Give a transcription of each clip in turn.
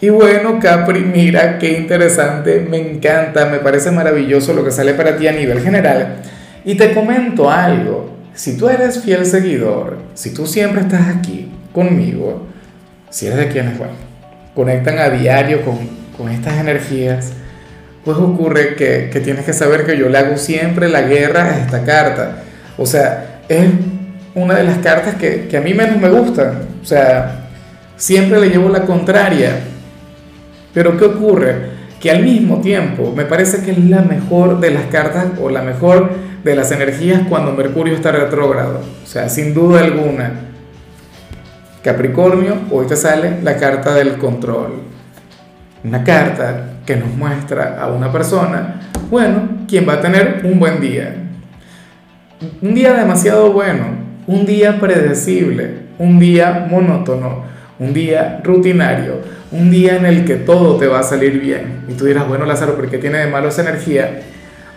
Y bueno, Capri, mira qué interesante, me encanta, me parece maravilloso lo que sale para ti a nivel general. Y te comento algo, si tú eres fiel seguidor, si tú siempre estás aquí conmigo, si eres de quienes, bueno, conectan a diario con, con estas energías, pues ocurre que, que, tienes que saber que yo le hago siempre la guerra a esta carta. O sea, es una de las cartas que, que a mí menos me gustan. O sea, siempre le llevo la contraria pero ¿qué ocurre? Que al mismo tiempo me parece que es la mejor de las cartas o la mejor de las energías cuando Mercurio está retrógrado. O sea, sin duda alguna. Capricornio, hoy te sale la carta del control. Una carta que nos muestra a una persona, bueno, quien va a tener un buen día. Un día demasiado bueno, un día predecible, un día monótono, un día rutinario un día en el que todo te va a salir bien. Y tú dirás, bueno, Lázaro, ¿por qué tiene de malo energía?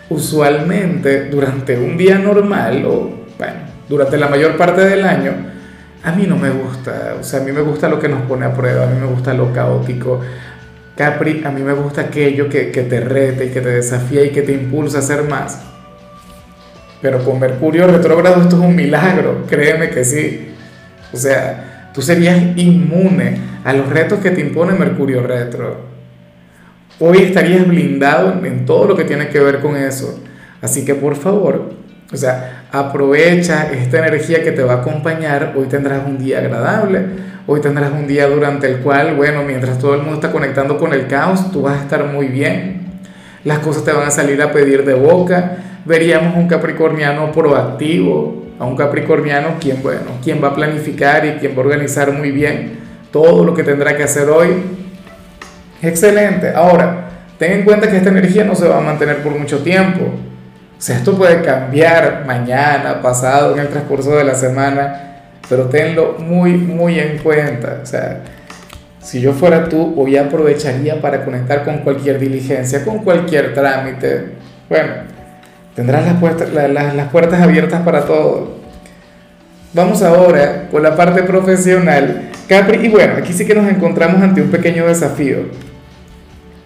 Usualmente durante un día normal o, bueno, durante la mayor parte del año, a mí no me gusta. O sea, a mí me gusta lo que nos pone a prueba, a mí me gusta lo caótico. Capri, a mí me gusta aquello que, que te rete y que te desafía y que te impulsa a hacer más. Pero con Mercurio retrógrado esto es un milagro, créeme que sí. O sea, Tú serías inmune a los retos que te impone Mercurio retro. Hoy estarías blindado en todo lo que tiene que ver con eso. Así que por favor, o sea, aprovecha esta energía que te va a acompañar. Hoy tendrás un día agradable. Hoy tendrás un día durante el cual, bueno, mientras todo el mundo está conectando con el caos, tú vas a estar muy bien. Las cosas te van a salir a pedir de boca. Veríamos un capricorniano proactivo, a un capricorniano quien, bueno, quien va a planificar y quien va a organizar muy bien todo lo que tendrá que hacer hoy. Excelente. Ahora, ten en cuenta que esta energía no se va a mantener por mucho tiempo. O sea, esto puede cambiar mañana, pasado, en el transcurso de la semana, pero tenlo muy, muy en cuenta. O sea, si yo fuera tú, hoy aprovecharía para conectar con cualquier diligencia, con cualquier trámite. Bueno, Tendrás las puertas, las puertas abiertas para todo. Vamos ahora con la parte profesional. Capri, y bueno, aquí sí que nos encontramos ante un pequeño desafío.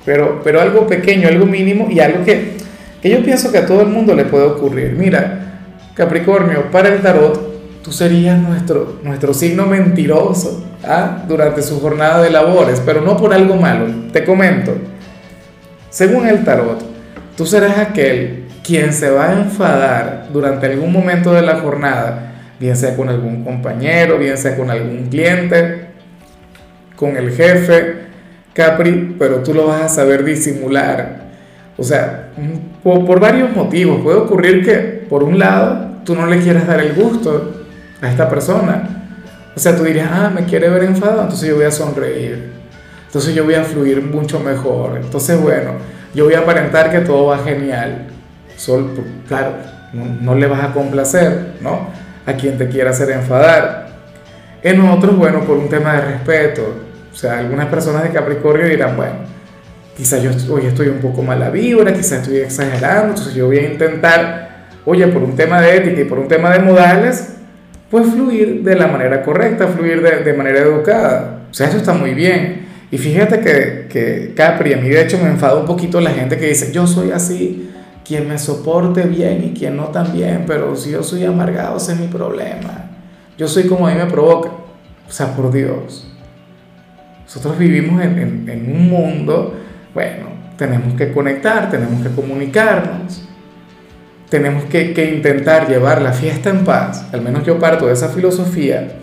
Pero, pero algo pequeño, algo mínimo y algo que, que yo pienso que a todo el mundo le puede ocurrir. Mira, Capricornio, para el tarot, tú serías nuestro, nuestro signo mentiroso ¿ah? durante su jornada de labores, pero no por algo malo. Te comento. Según el tarot, tú serás aquel quien se va a enfadar durante algún momento de la jornada, bien sea con algún compañero, bien sea con algún cliente, con el jefe, Capri, pero tú lo vas a saber disimular. O sea, por, varios motivos. Puede ocurrir que, por un lado, tú no le quieras dar el gusto a esta persona. O sea, tú dirías, ah, me quiere ver enfadado, entonces yo voy a sonreír. Entonces yo voy a fluir mucho mejor. Entonces, bueno, yo voy a aparentar que todo va genial. Sol, pues, claro, no, le vas a complacer, ¿no? A quien te quiera hacer enfadar. En otros, bueno, por un tema de respeto. O sea, algunas personas de Capricornio dirán, bueno, quizás yo hoy estoy un poco mala vibra, quizás estoy exagerando, entonces yo voy a intentar, oye, por un tema de ética y por un tema de modales, pues fluir de la manera correcta, fluir de, de manera educada. O sea, eso está muy bien. Y fíjate que, que Capri, a mí de hecho me enfada un poquito la gente que dice, yo soy así, quien me soporte bien y quien no tan bien, pero si yo soy amargado, ese es mi problema. Yo soy como a mí me provoca. O sea, por Dios. Nosotros vivimos en, un mundo, bueno, tenemos que conectar, tenemos que comunicarnos, tenemos que, intentar llevar la fiesta en paz, al menos yo parto de esa filosofía,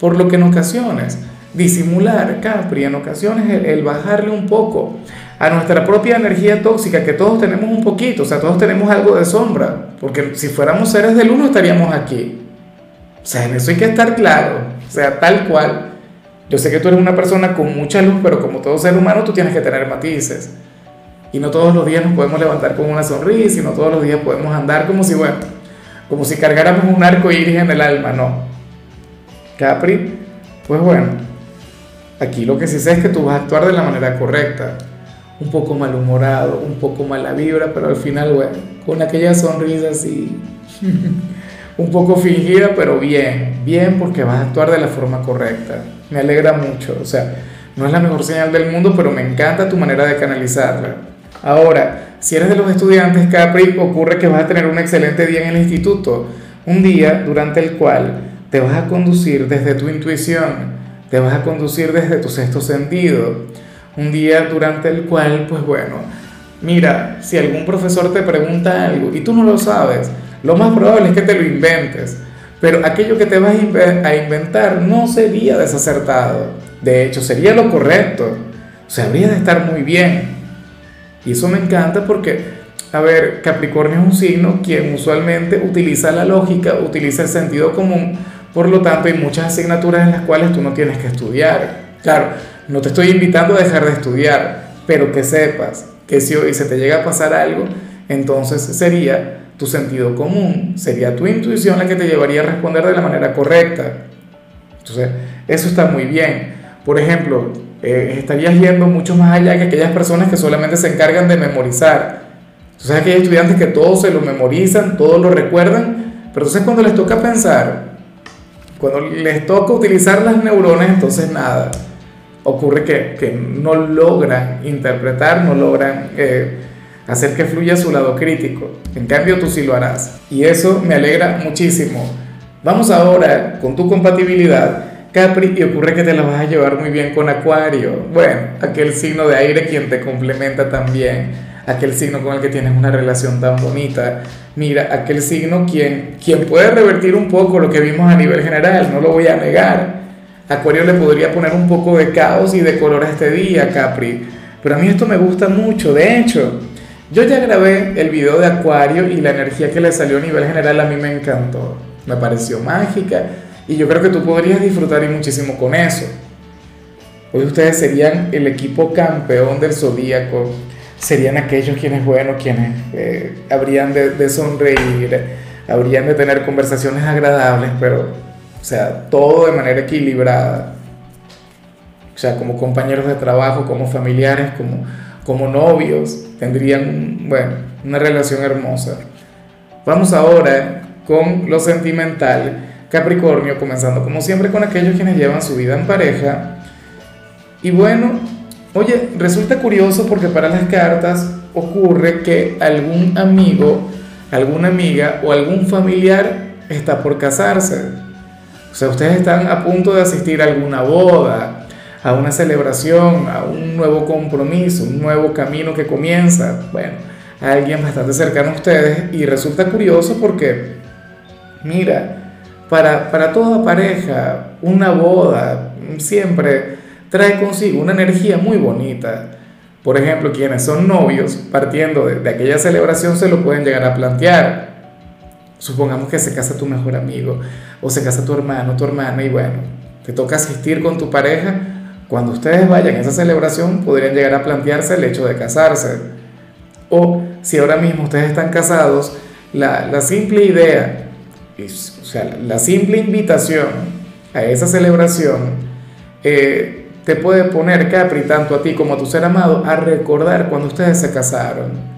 por lo que en ocasiones, disimular, Capri, en ocasiones el bajarle un poco a nuestra propia energía tóxica, que todos tenemos un poquito, o sea, todos tenemos algo de sombra, porque si fuéramos seres del uno estaríamos aquí. O sea, en eso hay que estar claro, o sea, tal cual. Yo sé que tú eres una persona con mucha luz, pero como todo ser humano tú tienes que tener matices. Y no todos los días nos podemos levantar con una sonrisa y no todos los días podemos andar como si, bueno, como si cargáramos un arco iris en el alma, no. Capri, pues bueno, aquí lo que sí sé es que tú vas a actuar de la manera correcta. Un poco malhumorado, un poco mala vibra, pero al final, bueno, con aquella sonrisa así, un poco fingida, pero bien, bien porque vas a actuar de la forma correcta. Me alegra mucho, o sea, no es la mejor señal del mundo, pero me encanta tu manera de canalizarla. Ahora, si eres de los estudiantes Capri, ocurre que vas a tener un excelente día en el instituto, un día durante el cual te vas a conducir desde tu intuición, te vas a conducir desde tu sexto sentido, un día durante el cual, pues bueno, mira, si algún profesor te pregunta algo y tú no lo sabes, lo más probable es que te lo inventes, pero aquello que te vas a inventar no sería desacertado, de hecho sería lo correcto, o sea, habría de estar muy bien. Y eso me encanta porque, a ver, Capricornio es un signo quien usualmente utiliza la lógica, utiliza el sentido común, por lo tanto hay muchas asignaturas en las cuales tú no tienes que estudiar. Claro, no te estoy invitando a dejar de estudiar, pero que sepas que si hoy se te llega a pasar algo, entonces sería tu sentido común, sería tu intuición la que te llevaría a responder de la manera correcta. Entonces, eso está muy bien. Por ejemplo, eh, estarías yendo mucho más allá que aquellas personas que solamente se encargan de memorizar. Entonces, aquellos estudiantes que todo se lo memorizan, todo lo recuerdan, pero entonces cuando les toca pensar, cuando les toca utilizar las neuronas, entonces nada, ocurre que, que no logran interpretar, no logran eh, hacer que fluya su lado crítico. En cambio, tú sí lo harás. Y eso me alegra muchísimo. Vamos ahora con tu compatibilidad Capri, y ocurre que te la vas a llevar muy bien con Acuario. Bueno, aquel signo de aire quien te complementa también, aquel signo con el que tienes una relación tan bonita. Mira, aquel signo quien, quien puede revertir un poco lo que vimos a nivel general, no lo voy a negar. Acuario le podría poner un poco de caos y de color a este día, Capri. Pero a mí esto me gusta mucho, de hecho. Yo ya grabé el video de Acuario y la energía que le salió a nivel general a mí me encantó. Me pareció mágica y yo creo que tú podrías disfrutar y muchísimo con eso. Hoy ustedes serían el equipo campeón del zodíaco, serían aquellos quienes, bueno, quienes eh, habrían de, sonreír, habrían de tener conversaciones agradables, pero, sea, todo de manera equilibrada. O sea, como compañeros de trabajo, como familiares, como, como novios, tendrían, bueno, una relación hermosa. Vamos ahora con lo sentimental Capricornio, comenzando como siempre con aquellos quienes llevan su vida en pareja. Y bueno, oye, resulta curioso porque para las cartas ocurre que algún amigo, alguna amiga o algún familiar está por casarse. O sea, ustedes están a punto de asistir a alguna boda, a una celebración, a un nuevo compromiso, un nuevo camino que comienza. Bueno, a alguien bastante cercano a ustedes y resulta curioso porque, mira, para, toda pareja, una boda siempre trae consigo una energía muy bonita. Por ejemplo, quienes son novios, partiendo de, aquella celebración, se lo pueden llegar a plantear. Supongamos que se casa tu mejor amigo o se casa tu hermano, tu hermana, y bueno, te toca asistir con tu pareja. Cuando ustedes vayan a esa celebración, podrían llegar a plantearse el hecho de casarse. O si ahora mismo ustedes están casados, la, simple idea o sea, la simple invitación a esa celebración eh, te puede poner, Capri, tanto a ti como a tu ser amado, a recordar cuando ustedes se casaron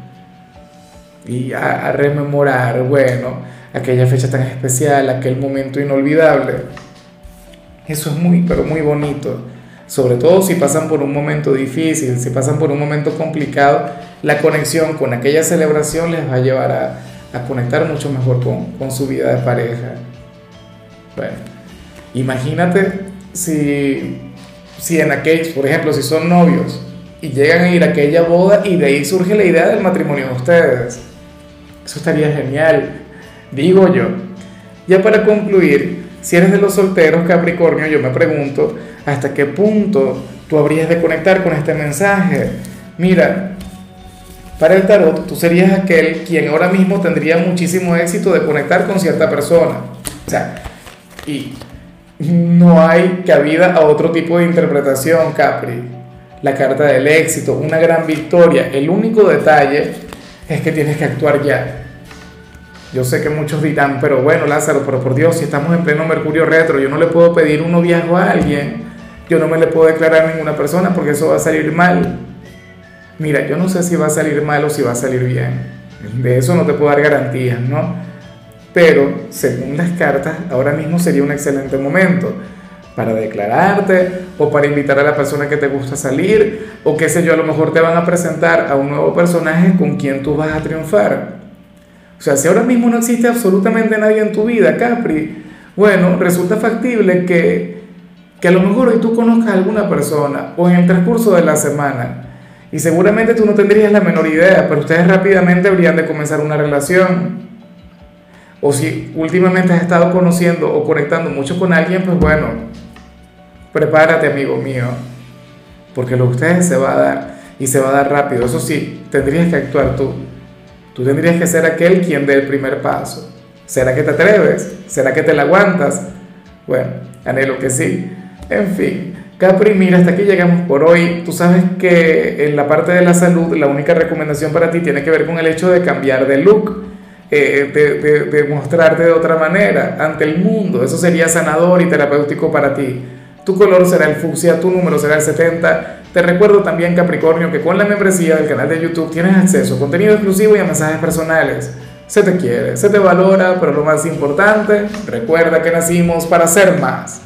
y a, rememorar, bueno, aquella fecha tan especial, aquel momento inolvidable. Eso es muy, pero muy bonito. Sobre todo si pasan por un momento difícil, si pasan por un momento complicado, la conexión con aquella celebración les va a llevar a, a conectar mucho mejor con, su vida de pareja. Bueno, imagínate si, si en aquellos, por ejemplo, si son novios y llegan a ir a aquella boda y de ahí surge la idea del matrimonio de ustedes. Eso estaría genial, digo yo. Ya para concluir, si eres de los solteros Capricornio, yo me pregunto hasta qué punto tú habrías de conectar con este mensaje. Mira, para el tarot, tú serías aquel quien ahora mismo tendría muchísimo éxito de conectar con cierta persona. O sea, y no hay cabida a otro tipo de interpretación, Capri. la carta del éxito, una gran victoria. El único detalle es que tienes que actuar ya. Yo sé que muchos dirán, pero bueno, Lázaro, pero por Dios, si estamos en pleno Mercurio retro, yo no le puedo pedir un noviazgo a alguien, yo no me le puedo declarar a ninguna persona porque eso va a salir mal. Mira, yo no sé si va a salir mal o si va a salir bien. De eso no te puedo dar garantías, ¿no? Pero según las cartas, ahora mismo sería un excelente momento para declararte o para invitar a la persona que te gusta salir o qué sé yo, a lo mejor te van a presentar a un nuevo personaje con quien tú vas a triunfar. O sea, si ahora mismo no existe absolutamente nadie en tu vida, Capri, bueno, resulta factible que, que a lo mejor hoy tú conozcas a alguna persona o en el transcurso de la semana y seguramente tú no tendrías la menor idea, pero ustedes rápidamente habrían de comenzar una relación. O si últimamente has estado conociendo o conectando mucho con alguien, pues bueno, prepárate amigo mío, porque lo de ustedes se va a dar y se va a dar rápido. Eso sí, tendrías que actuar tú. Tú tendrías que ser aquel quien dé el primer paso. ¿Será que te atreves? ¿Será que te la aguantas? Bueno, anhelo que sí. En fin, Capri, mira, hasta aquí llegamos por hoy. Tú sabes que en la parte de la salud, la única recomendación para ti tiene que ver con el hecho de cambiar de look, eh, de, mostrarte de otra manera ante el mundo. Eso sería sanador y terapéutico para ti. Tu color será el fucsia, tu número será el 70. Te recuerdo también, Capricornio, que con la membresía del canal de YouTube tienes acceso a contenido exclusivo y a mensajes personales. Se te quiere, se te valora, pero lo más importante, recuerda que nacimos para ser más.